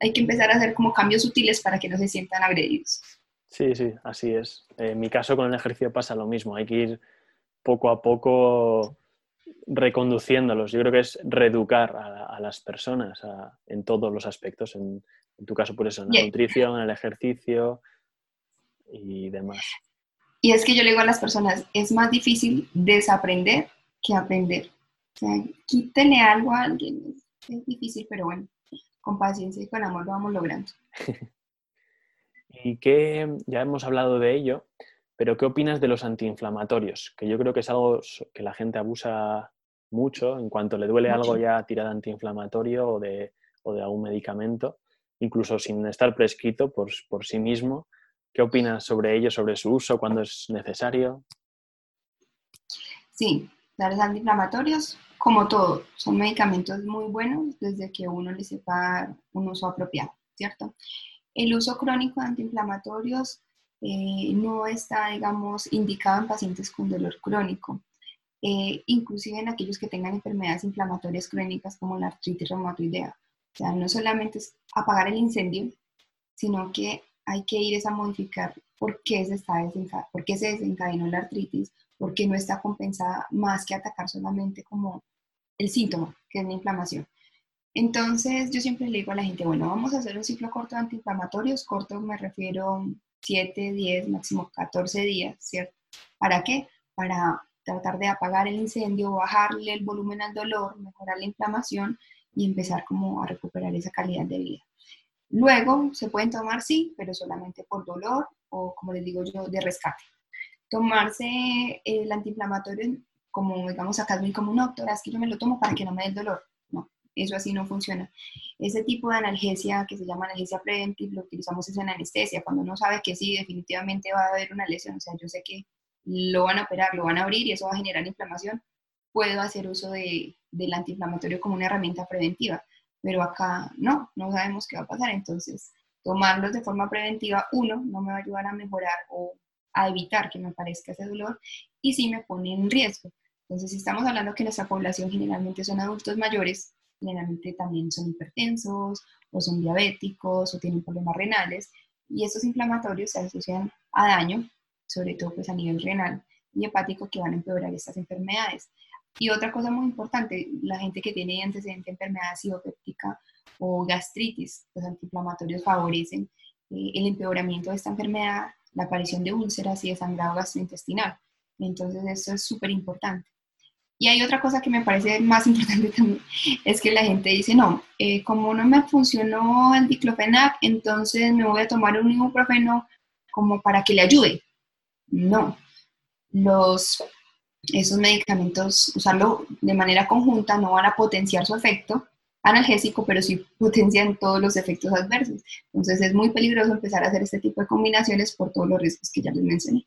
B: hay que empezar a hacer como cambios sutiles para que no se sientan agredidos.
A: Sí, sí, así es. En mi caso con el ejercicio pasa lo mismo. Hay que ir poco a poco reconduciéndolos. Yo creo que es reeducar a, las personas en todos los aspectos. En, tu caso, por eso, en la nutrición, en el ejercicio, y demás.
B: Y es que yo le digo a las personas, es más difícil desaprender que aprender. O sea, quítele algo a alguien, es, difícil, pero bueno, con paciencia y con amor lo vamos logrando.
A: y que ya hemos hablado de ello, pero ¿qué opinas de los antiinflamatorios? Que yo creo que es algo que la gente abusa mucho, en cuanto le duele algo ya tira de antiinflamatorio o de, o de algún medicamento, incluso sin estar prescrito por, por sí mismo. ¿Qué opinas sobre ello, sobre su uso, cuando es necesario?
B: Sí, los antiinflamatorios, como todo, son medicamentos muy buenos desde que uno le sepa un uso apropiado, ¿cierto? El uso crónico de antiinflamatorios eh, no está, digamos, indicado en pacientes con dolor crónico, eh, inclusive en aquellos que tengan enfermedades inflamatorias crónicas como la artritis reumatoidea. O sea, no solamente es apagar el incendio, sino que hay que ir a modificar por qué, se está por qué se desencadenó la artritis, por qué no está compensada más que atacar solamente como el síntoma, que es la inflamación. Entonces, yo siempre le digo a la gente, bueno, vamos a hacer un ciclo corto de antiinflamatorios. Corto me refiero 7, 10, máximo 14 días, ¿cierto? ¿Para qué? Para tratar de apagar el incendio, bajarle el volumen al dolor, mejorar la inflamación y empezar como a recuperar esa calidad de vida. Luego se pueden tomar, sí, pero solamente por dolor o, como les digo yo, de rescate. Tomarse el antiinflamatorio, como digamos acá es muy común, doctora, es que yo me lo tomo para que no me dé el dolor. No, eso así no funciona. Ese tipo de analgesia que se llama analgesia preventiva lo utilizamos en anestesia, cuando uno sabe que sí, definitivamente va a haber una lesión, o sea, yo sé que lo van a operar, lo van a abrir y eso va a generar inflamación, puedo hacer uso de, del antiinflamatorio como una herramienta preventiva pero acá no, no sabemos qué va a pasar. Entonces, tomarlos de forma preventiva, uno, no me va a ayudar a mejorar o a evitar que me aparezca ese dolor y sí me pone en riesgo. Entonces, si estamos hablando que nuestra población generalmente son adultos mayores, generalmente también son hipertensos o son diabéticos o tienen problemas renales y estos inflamatorios se asocian a daño, sobre todo pues a nivel renal y hepático que van a empeorar estas enfermedades. Y otra cosa muy importante, la gente que tiene antecedente de enfermedad psicopéptica o gastritis, los antiinflamatorios favorecen eh, el empeoramiento de esta enfermedad, la aparición de úlceras y de sangrado gastrointestinal. Entonces, eso es súper importante. Y hay otra cosa que me parece más importante también, es que la gente dice, no, eh, como no me funcionó el diclofenac, entonces me voy a tomar un ibuprofeno como para que le ayude. No, los esos medicamentos, usarlo de manera conjunta, no van a potenciar su efecto analgésico, pero sí potencian todos los efectos adversos. Entonces es muy peligroso empezar a hacer este tipo de combinaciones por todos los riesgos que ya les mencioné.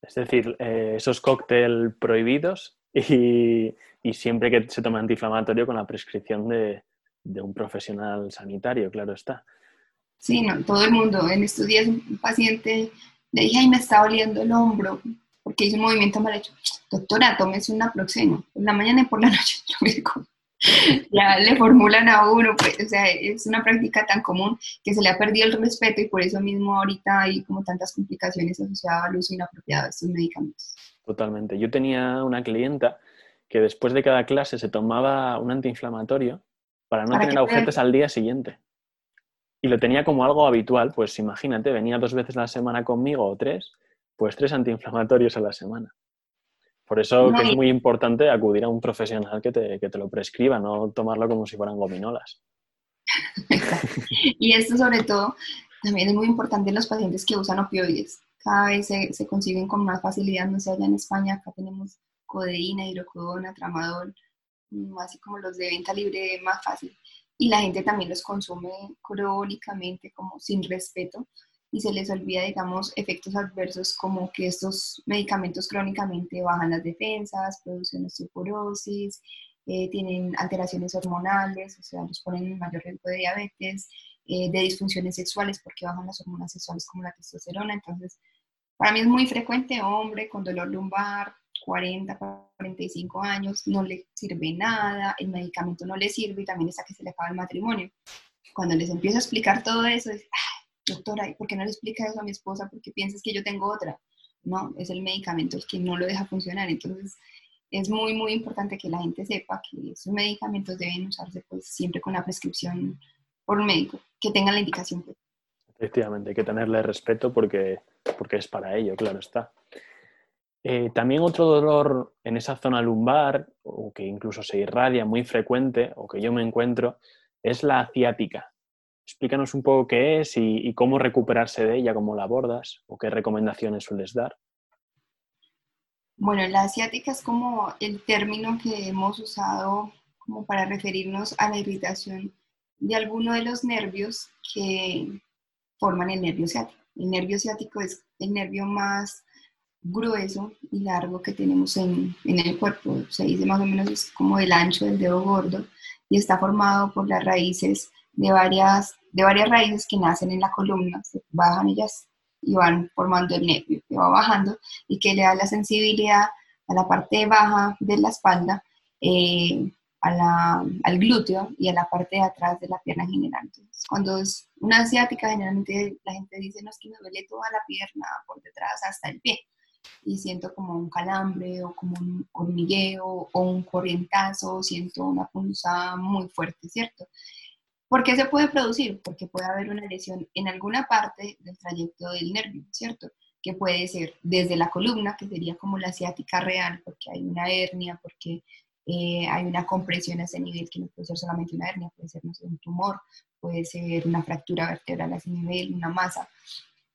A: Es decir, eh, esos cócteles prohibidos y, siempre que se toma antiinflamatorio con la prescripción de, de un profesional sanitario, claro está.
B: Sí, no, todo el mundo. En estos días un paciente le dije, ay, me está doliendo el hombro porque hizo un movimiento mal hecho. Doctora, tómese un naproxeno, por la mañana y por la noche. ya le formulan a uno, pues, o sea, es una práctica tan común que se le ha perdido el respeto y por eso mismo ahorita hay como tantas complicaciones asociadas al uso inapropiado de estos medicamentos.
A: Totalmente. Yo tenía una clienta que después de cada clase se tomaba un antiinflamatorio para no tener agujetas al día siguiente. Y lo tenía como algo habitual, pues imagínate, venía dos veces a la semana conmigo o tres, pues tres antiinflamatorios a la semana. Por eso es muy importante acudir a un profesional que te, que te, lo prescriba, no tomarlo como si fueran gominolas.
B: y esto sobre todo también es muy importante en los pacientes que usan opioides. Cada vez se, se consiguen con más facilidad, no sé, allá en España, acá tenemos codeína, hidrocodona, tramadol, mm, así como los de venta libre más fácil. Y la gente también los consume crónicamente, como sin respeto, y se les olvida, digamos, efectos adversos como que estos medicamentos crónicamente bajan las defensas, producen osteoporosis, eh, tienen alteraciones hormonales, o sea, los ponen en mayor riesgo de diabetes, eh, de disfunciones sexuales porque bajan las hormonas sexuales como la testosterona. Entonces, para mí es muy frecuente, hombre con dolor lumbar, 40, 45 años, no le sirve nada, el medicamento no le sirve y también está que se le acaba el matrimonio. Cuando les empiezo a explicar todo eso, es, doctora, ¿por qué no le explica eso a mi esposa? Porque piensas que yo tengo otra. No, es el medicamento el que no lo deja funcionar. Entonces, es muy, muy importante que la gente sepa que esos medicamentos deben usarse pues siempre con la prescripción por un médico, que tenga la indicación.
A: Efectivamente, hay que tenerle respeto porque, porque es para ello, claro está. Eh, también otro dolor en esa zona lumbar, o que incluso se irradia muy frecuente, o que yo me encuentro, es la ciática. Explícanos un poco qué es y, cómo recuperarse de ella, cómo la abordas o qué recomendaciones sueles dar.
B: Bueno, la asiática es como el término que hemos usado como para referirnos a la irritación de alguno de los nervios que forman el nervio ciático. El nervio ciático es el nervio más grueso y largo que tenemos en, en, el cuerpo. Se dice más o menos es como el ancho del dedo gordo y está formado por las raíces de varias, de varias raíces que nacen en la columna, se bajan ellas y van formando el nervio que va bajando y que le da la sensibilidad a la parte baja de la espalda, eh, a la, al glúteo y a la parte de atrás de la pierna general. Entonces, cuando es una asiática, generalmente la gente dice, no es que me duele toda la pierna por detrás hasta el pie y siento como un calambre o como un hormigueo o un corrientazo, siento una punzada muy fuerte, ¿cierto? ¿Por qué se puede producir? Porque puede haber una lesión en alguna parte del trayecto del nervio, ¿cierto? Que puede ser desde la columna, que sería como la ciática real, porque hay una hernia, porque eh, hay una compresión a ese nivel, que no puede ser solamente una hernia, puede ser un tumor, puede ser una fractura vertebral a ese nivel, una masa.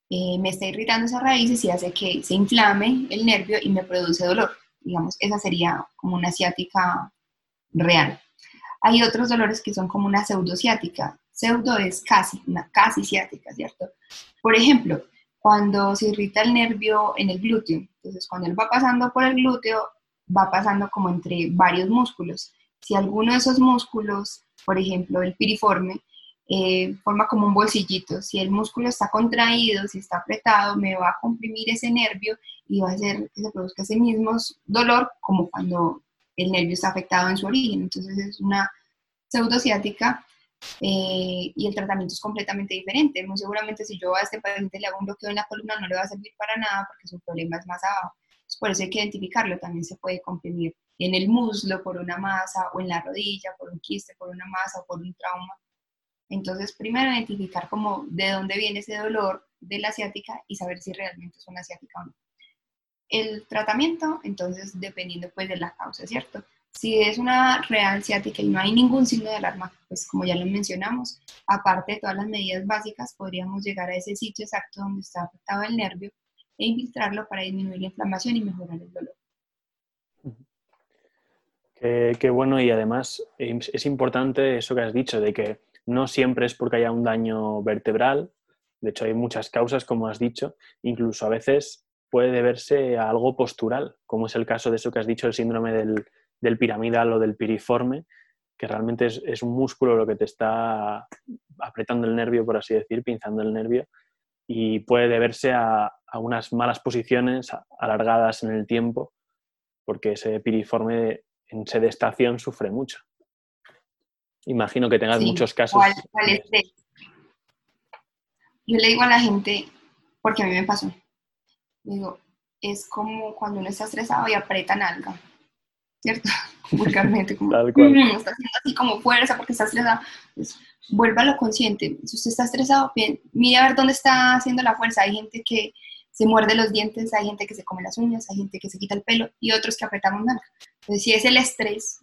B: Eh, me está irritando esas raíces y hace que se inflame el nervio y me produce dolor. Digamos, esa sería como una ciática real. Hay otros dolores que son como una pseudociática. Pseudo es casi, una casi ciática, ¿cierto? Por ejemplo, cuando se irrita el nervio en el glúteo, entonces cuando él va pasando por el glúteo, va pasando como entre varios músculos. Si alguno de esos músculos, por ejemplo, el piriforme, eh, forma como un bolsillito. Si el músculo está contraído, si está apretado, me va a comprimir ese nervio y va a hacer que se produzca ese mismo dolor como cuando el nervio está afectado en su origen. Entonces es una pseudociática eh, y el tratamiento es completamente diferente. Muy seguramente si yo a este paciente le hago un bloqueo en la columna no le va a servir para nada porque su problema es más abajo. por eso hay que identificarlo. También se puede comprimir en el muslo por una masa o en la rodilla por un quiste, por una masa o por un trauma. Entonces, primero identificar como de dónde viene ese dolor de la ciática y saber si realmente es una ciática o no el tratamiento, entonces dependiendo pues de la causa, ¿cierto? Si es una real ciática y no hay ningún signo de alarma, pues como ya lo mencionamos, aparte de todas las medidas básicas, podríamos llegar a ese sitio exacto donde está afectado el nervio e infiltrarlo para disminuir la inflamación y mejorar el dolor.
A: Qué, bueno y además es importante eso que has dicho, de que no siempre es porque haya un daño vertebral, de hecho hay muchas causas, como has dicho, incluso a veces puede deberse a algo postural, como es el caso de eso que has dicho, el síndrome del, piramidal o del piriforme, que realmente es, un músculo lo que te está apretando el nervio, por así decir, pinzando el nervio, y puede deberse a, unas malas posiciones alargadas en el tiempo, porque ese piriforme en sedestación sufre mucho. Imagino que tengas muchos casos.
B: Yo le digo a la gente, porque a mí me pasó, digo, es como cuando uno está estresado y aprieta alga, ¿cierto? Vulgarmente, como Tal cual. Mm, está haciendo así como fuerza porque está estresado. Pues, vuélvalo consciente. Si usted está estresado, mire a ver dónde está haciendo la fuerza. Hay gente que se muerde los dientes, hay gente que se come las uñas, hay gente que se quita el pelo y otros que apretamos nada. Entonces, si es el estrés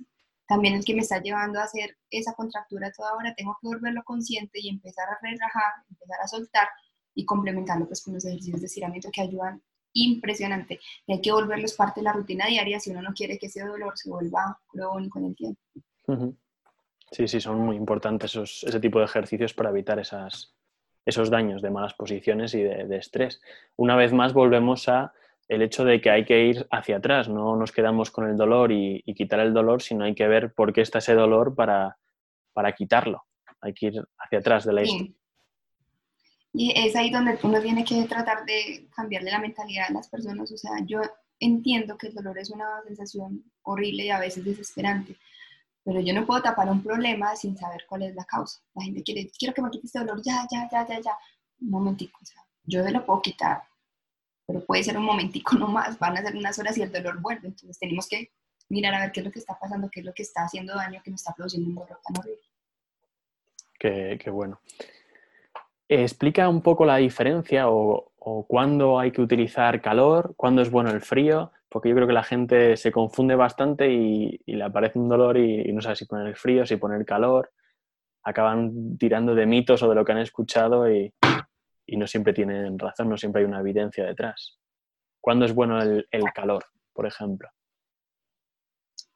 B: también el que me está llevando a hacer esa contractura toda hora, tengo que volverlo consciente y empezar a relajar, empezar a soltar y complementarlo pues con los ejercicios de estiramiento que ayudan impresionante. Y hay que volverlos parte de la rutina diaria si uno no quiere que ese dolor se vuelva crónico en el tiempo.
A: Sí, sí, son muy importantes ese tipo de ejercicios para evitar esas, esos daños de malas posiciones y de, de estrés. Una vez más volvemos a el hecho de que hay que ir hacia atrás, no nos quedamos con el dolor y, quitar el dolor, sino hay que ver por qué está ese dolor para, para quitarlo. Hay que ir hacia atrás de la historia.
B: Y es ahí donde uno tiene que tratar de cambiarle la mentalidad a las personas. O sea, yo entiendo que el dolor es una sensación horrible y a veces desesperante, pero yo no puedo tapar un problema sin saber cuál es la causa. La gente quiere, quiero que me quite este dolor, ya, ya, ya, ya, ya. Un momentico, o sea, yo lo puedo quitar, pero puede ser un momentico nomás, van a ser unas horas y el dolor vuelve. Entonces tenemos que mirar a ver qué es lo que está pasando, qué es lo que está haciendo daño, que me está produciendo un dolor tan horrible.
A: Qué, bueno. Explica un poco la diferencia o, cuándo hay que utilizar calor, cuándo es bueno el frío, porque yo creo que la gente se confunde bastante y, le aparece un dolor y, no sabe si poner el frío, si poner calor. Acaban tirando de mitos o de lo que han escuchado y no siempre tienen razón, no siempre hay una evidencia detrás. ¿Cuándo es bueno el, calor, por ejemplo?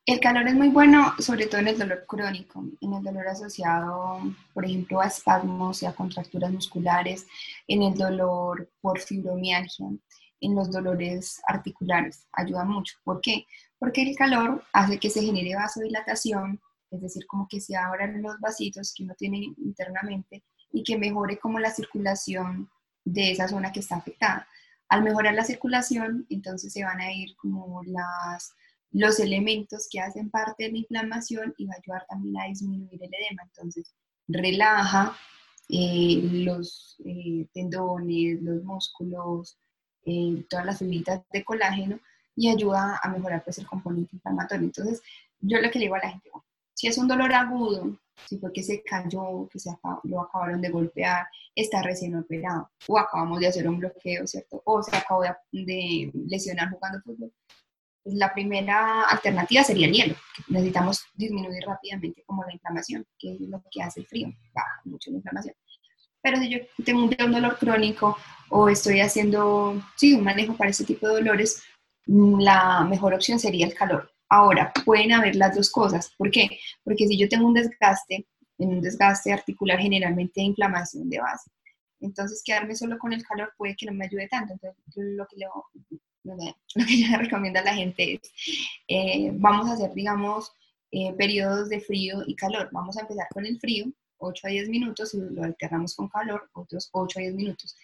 B: El calor es muy bueno, sobre todo en el dolor crónico, en el dolor asociado, por ejemplo, a espasmos y a contracturas musculares, en el dolor por fibromialgia, en los dolores articulares. Ayuda mucho. ¿Por qué? Porque el calor hace que se genere vasodilatación, es decir, como que se abran los vasitos que uno tiene internamente y que mejore como la circulación de esa zona que está afectada. Al mejorar la circulación, entonces se van a ir como las, los elementos que hacen parte de la inflamación y va a ayudar también a disminuir el edema. Entonces, relaja eh, los eh, tendones, los músculos, eh, todas las fibritas de colágeno y ayuda a mejorar pues, el componente inflamatorio. Entonces, yo lo que le digo a la gente, si es un dolor agudo, si fue que se cayó, que se lo acabaron de golpear, está recién operado, o acabamos de hacer un bloqueo, ¿cierto? O se acabó de, lesionar jugando fútbol. La primera alternativa sería el hielo. Necesitamos disminuir rápidamente como la inflamación, que es lo que hace el frío, baja mucho la inflamación. Pero si yo tengo un, dolor crónico o estoy haciendo, sí, un manejo para este tipo de dolores, la mejor opción sería el calor. Ahora, pueden haber las dos cosas. ¿Por qué? Porque si yo tengo un desgaste, en un desgaste articular generalmente de inflamación de base, entonces quedarme solo con el calor puede que no me ayude tanto. Entonces, lo que, que yo recomiendo a la gente es, eh, vamos a hacer, digamos, eh, periodos de frío y calor. Vamos a empezar con el frío, 8 a 10 minutos, y lo alternamos con calor, otros 8 a 10 minutos.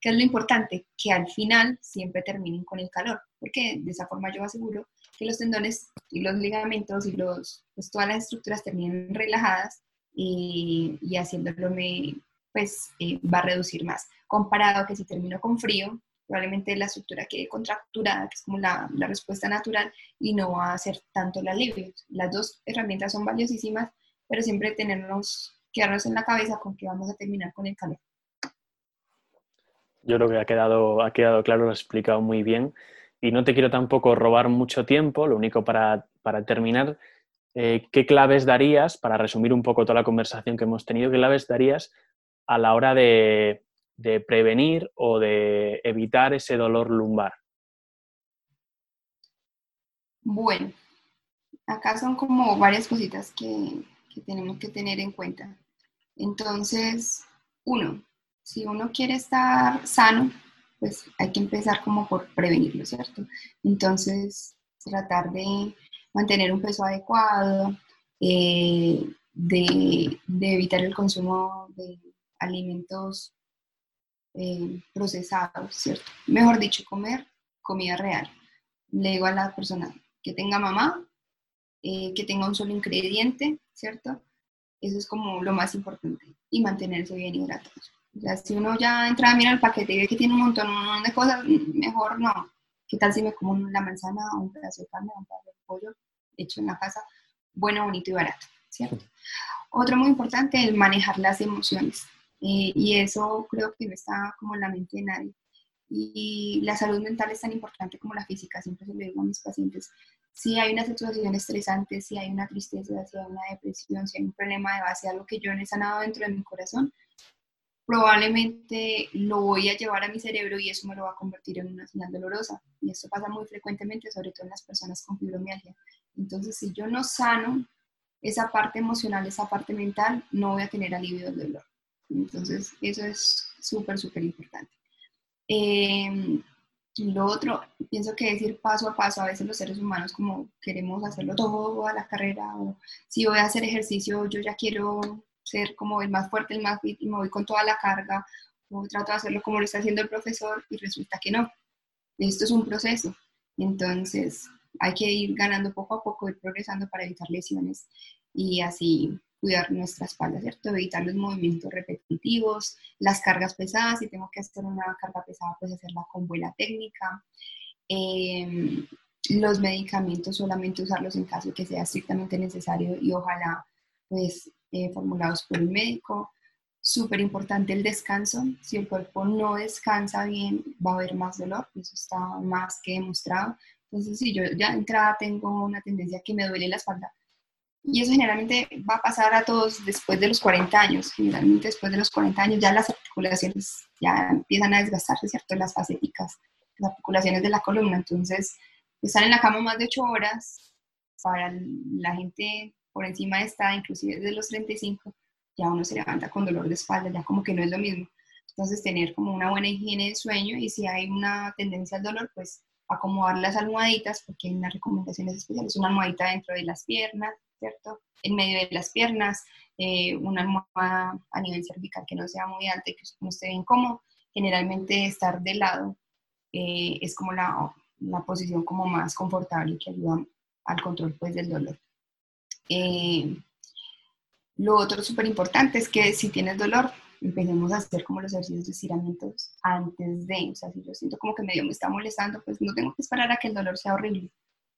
B: ¿Qué es lo importante? Que al final siempre terminen con el calor, porque de esa forma yo aseguro que los tendones y los ligamentos y los, pues todas las estructuras terminen relajadas y, y haciéndolo me, pues eh, va a reducir más. Comparado que si termino con frío, probablemente la estructura quede contracturada, que es como la, la respuesta natural, y no va a ser tanto el alivio. Las dos herramientas son valiosísimas, pero siempre tenernos, quedarnos en la cabeza con que vamos a terminar con el calor.
A: Yo creo que ha quedado, ha quedado claro, lo has explicado muy bien. Y no te quiero tampoco robar mucho tiempo, lo único para, terminar, eh, ¿qué claves darías, para resumir un poco toda la conversación que hemos tenido, qué claves darías a la hora de, prevenir o de evitar ese dolor lumbar?
B: Bueno, acá son como varias cositas que, que tenemos que tener en cuenta. Entonces, uno, si uno quiere estar sano, pues hay que empezar como por prevenirlo, ¿cierto? Entonces, tratar de mantener un peso adecuado, eh, de, evitar el consumo de alimentos eh, procesados, ¿cierto? Mejor dicho, comer comida real. Le digo a la persona que tenga mamá, eh, que tenga un solo ingrediente, ¿cierto? Eso es como lo más importante. Y mantenerse bien hidratado. O sea, si uno ya entra a mirar el paquete y ve que tiene un montón de cosas, mejor no. ¿Qué tal si me como la manzana o un pedazo de carne o un pedazo de pollo hecho en la casa? Bueno, bonito y barato, ¿cierto? Otro muy importante, el manejar las emociones. Y eso creo que no está como en la mente de nadie. Y la salud mental es tan importante como la física, siempre se lo digo a mis pacientes. Si hay una situación estresante, si hay una tristeza, si hay una depresión, si hay un problema de base, algo que yo no he sanado dentro de mi corazón, probablemente lo voy a llevar a mi cerebro y eso me lo va a convertir en una señal dolorosa. Y esto pasa muy frecuentemente, sobre todo en las personas con fibromialgia. Entonces, si yo no sano esa parte emocional, esa parte mental, no voy a tener alivio del dolor. Entonces, eso es súper, súper importante. Em, lo otro, pienso que decir paso a paso, a veces los seres humanos como queremos hacerlo todo a la carrera, o si voy a hacer ejercicio, yo ya quiero ser como el más fuerte, el más fit, y voy con toda la carga, o trato de hacerlo como lo está haciendo el profesor, y resulta que no. Esto es un proceso. Entonces, hay que ir ganando poco a poco, ir progresando para evitar lesiones y así cuidar nuestra espalda, ¿cierto? Evitar los movimientos repetitivos, las cargas pesadas, si tengo que hacer una carga pesada, pues hacerla con buena técnica. Em, los medicamentos solamente usarlos en caso que sea estrictamente necesario y ojalá pues eh, formulados por el médico. Súper importante el descanso. Si el cuerpo no descansa bien, va a haber más dolor, eso está más que demostrado. Entonces, si yo ya de entrada tengo una tendencia que me duele la espalda, y eso generalmente va a pasar a todos después de los 40 años. Generalmente después de los 40 años ya las articulaciones ya empiezan a desgastarse, ¿cierto? Las facéticas, las articulaciones de la columna. Entonces, estar en la cama más de 8 horas para la gente por encima de esta, inclusive desde los 35, ya uno se levanta con dolor de espalda, ya como que no es lo mismo. Entonces, tener como una buena higiene de sueño y si hay una tendencia al dolor, pues acomodar las almohaditas, porque hay unas recomendaciones especiales, una almohadita dentro de las piernas, ¿cierto? En medio de las piernas, eh, una almohada a nivel cervical que no sea muy alta y que no esté incómodo. Generalmente estar de lado eh, es como la, la, posición como más confortable que ayuda al control pues, del dolor. Eh, lo otro súper importante es que si tienes dolor, empecemos a hacer como los ejercicios de estiramientos antes de, o sea, si yo siento como que medio me está molestando, pues no tengo que esperar a que el dolor sea horrible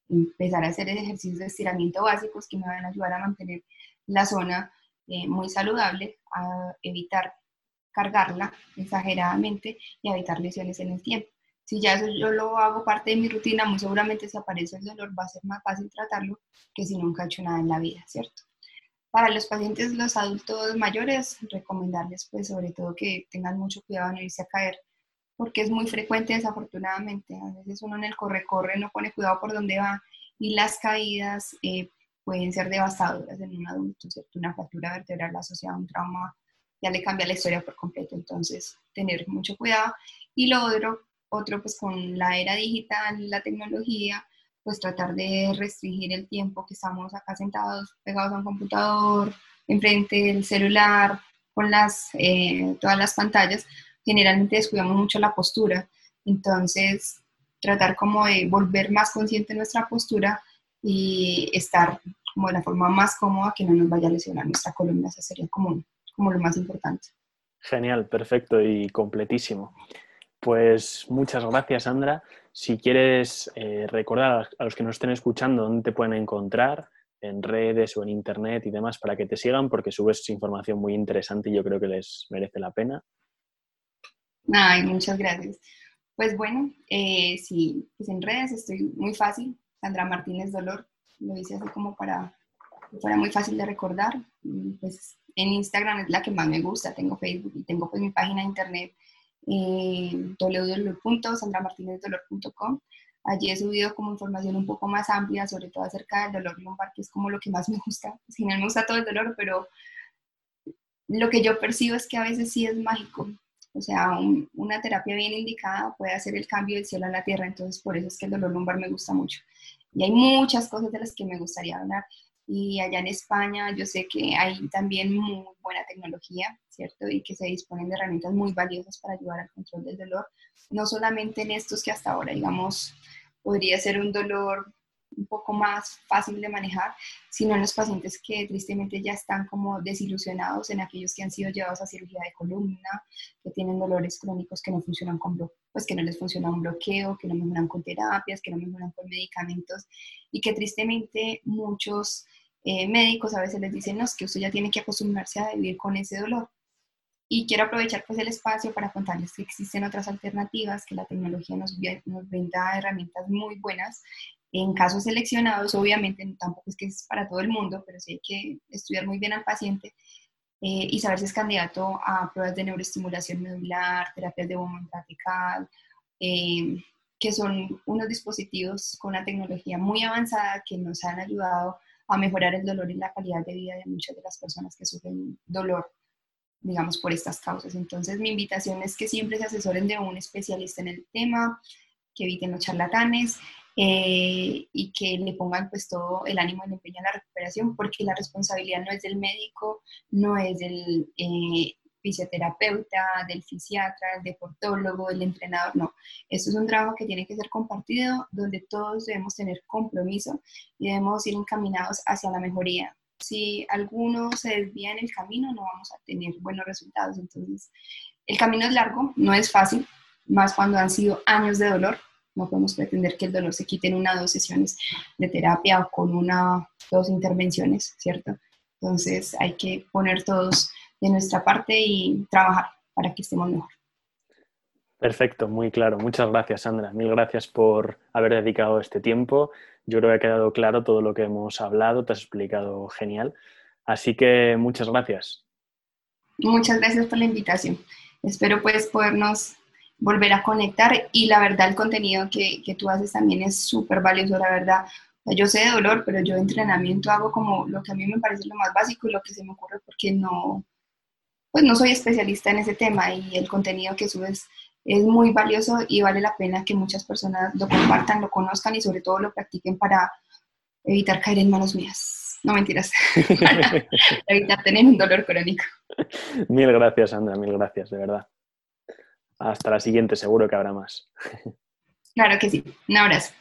B: empezar a hacer ejercicios de estiramiento básicos que me van a ayudar a mantener la zona eh, muy saludable, a evitar cargarla exageradamente y a evitar lesiones en el tiempo. Si ya eso yo lo hago parte de mi rutina, muy seguramente si aparece el dolor va a ser más fácil tratarlo que si nunca he hecho nada en la vida, ¿cierto? Para los pacientes, los adultos mayores, recomendarles pues sobre todo que tengan mucho cuidado en irse a caer porque es muy frecuente desafortunadamente. A veces uno en el corre-corre no pone cuidado por dónde va y las caídas eh, pueden ser devastadoras en un adulto, ¿cierto? Una fractura vertebral asociada a un trauma ya le cambia la historia por completo, entonces tener mucho cuidado. Y lo otro, otro pues con la era digital, la tecnología, pues tratar de restringir el tiempo que estamos acá sentados, pegados a un computador, enfrente del celular, con las, eh, todas las pantallas, generalmente descuidamos mucho la postura. Entonces, tratar como de volver más consciente nuestra postura y estar como de la forma más cómoda que no nos vaya a lesionar nuestra columna. Eso sería como, como lo más importante.
A: Genial, perfecto y completísimo. Pues muchas gracias, Sandra. Si quieres eh, recordar a los que nos estén escuchando dónde te pueden encontrar, en redes o en internet y demás, para que te sigan, porque subes información muy interesante y yo creo que les merece la pena.
B: Ay, muchas gracias. Pues bueno, eh, sí, pues en redes estoy muy fácil, Sandra Martínez Dolor, lo hice así como para que fuera muy fácil de recordar. Pues en Instagram es la que más me gusta, tengo Facebook y tengo pues mi página de internet eh, www.sandramartinezdolor.com. Allí he subido como información un poco más amplia, sobre todo acerca del dolor lumbar, que es como lo que más me gusta. Si no me gusta todo el dolor, pero lo que yo percibo es que a veces sí es mágico. O sea, una terapia bien indicada puede hacer el cambio del cielo a la tierra, entonces por eso es que el dolor lumbar me gusta mucho. Y hay muchas cosas de las que me gustaría hablar, y allá en España yo sé que hay también muy buena tecnología, ¿cierto? Y que se disponen de herramientas muy valiosas para ayudar al control del dolor, no solamente en estos que hasta ahora, digamos, podría ser un dolor un poco más fácil de manejar, sino en los pacientes que tristemente ya están como desilusionados, en aquellos que han sido llevados a cirugía de columna, que tienen dolores crónicos que no funcionan con pues que no les funciona un bloqueo, que no mejoran con terapias, que no mejoran con medicamentos y que tristemente muchos eh, médicos a veces les dicen, no, es que usted ya tiene que acostumbrarse a vivir con ese dolor. Y quiero aprovechar pues el espacio para contarles que existen otras alternativas, que la tecnología nos, nos brinda herramientas muy buenas en casos seleccionados, obviamente, tampoco es que es para todo el mundo, pero sí hay que estudiar muy bien al paciente eh, y saber si es candidato a pruebas de neuroestimulación medular, terapias de bomba radical, eh, que son unos dispositivos con una tecnología muy avanzada que nos han ayudado a mejorar el dolor y la calidad de vida de muchas de las personas que sufren dolor, digamos, por estas causas. Entonces, mi invitación es que siempre se asesoren de un especialista en el tema, que eviten los charlatanes eh, y que le pongan pues todo el ánimo y el empeño a la recuperación, porque la responsabilidad no es del médico, no es del eh, fisioterapeuta, del fisiatra, del deportólogo, del entrenador, no. Esto es un trabajo que tiene que ser compartido, donde todos debemos tener compromiso y debemos ir encaminados hacia la mejoría. Si alguno se desvía en el camino, no vamos a tener buenos resultados. Entonces, el camino es largo, no es fácil, más cuando han sido años de dolor, no podemos pretender que el dolor se quite en una o dos sesiones de terapia o con una o dos intervenciones, ¿cierto? Entonces hay que poner todos de nuestra parte y trabajar para que estemos mejor.
A: Perfecto, muy claro. Muchas gracias, Sandra. Mil gracias por haber dedicado este tiempo. Yo creo que ha quedado claro todo lo que hemos hablado, te has explicado genial. Así que muchas gracias.
B: Muchas gracias por la invitación. Espero pues podernos volver a conectar y la verdad el contenido que, que tú haces también es súper valioso, la verdad. Yo sé de dolor, pero yo de entrenamiento hago como lo que a mí me parece lo más básico y lo que se me ocurre porque no, pues no soy especialista en ese tema y el contenido que subes es muy valioso y vale la pena que muchas personas lo compartan, lo conozcan y sobre todo lo practiquen para evitar caer en manos mías. No mentiras, para evitar tener un dolor crónico.
A: Mil gracias, Sandra, mil gracias, de verdad. Hasta la siguiente, seguro que habrá más.
B: Claro que sí. Un abrazo.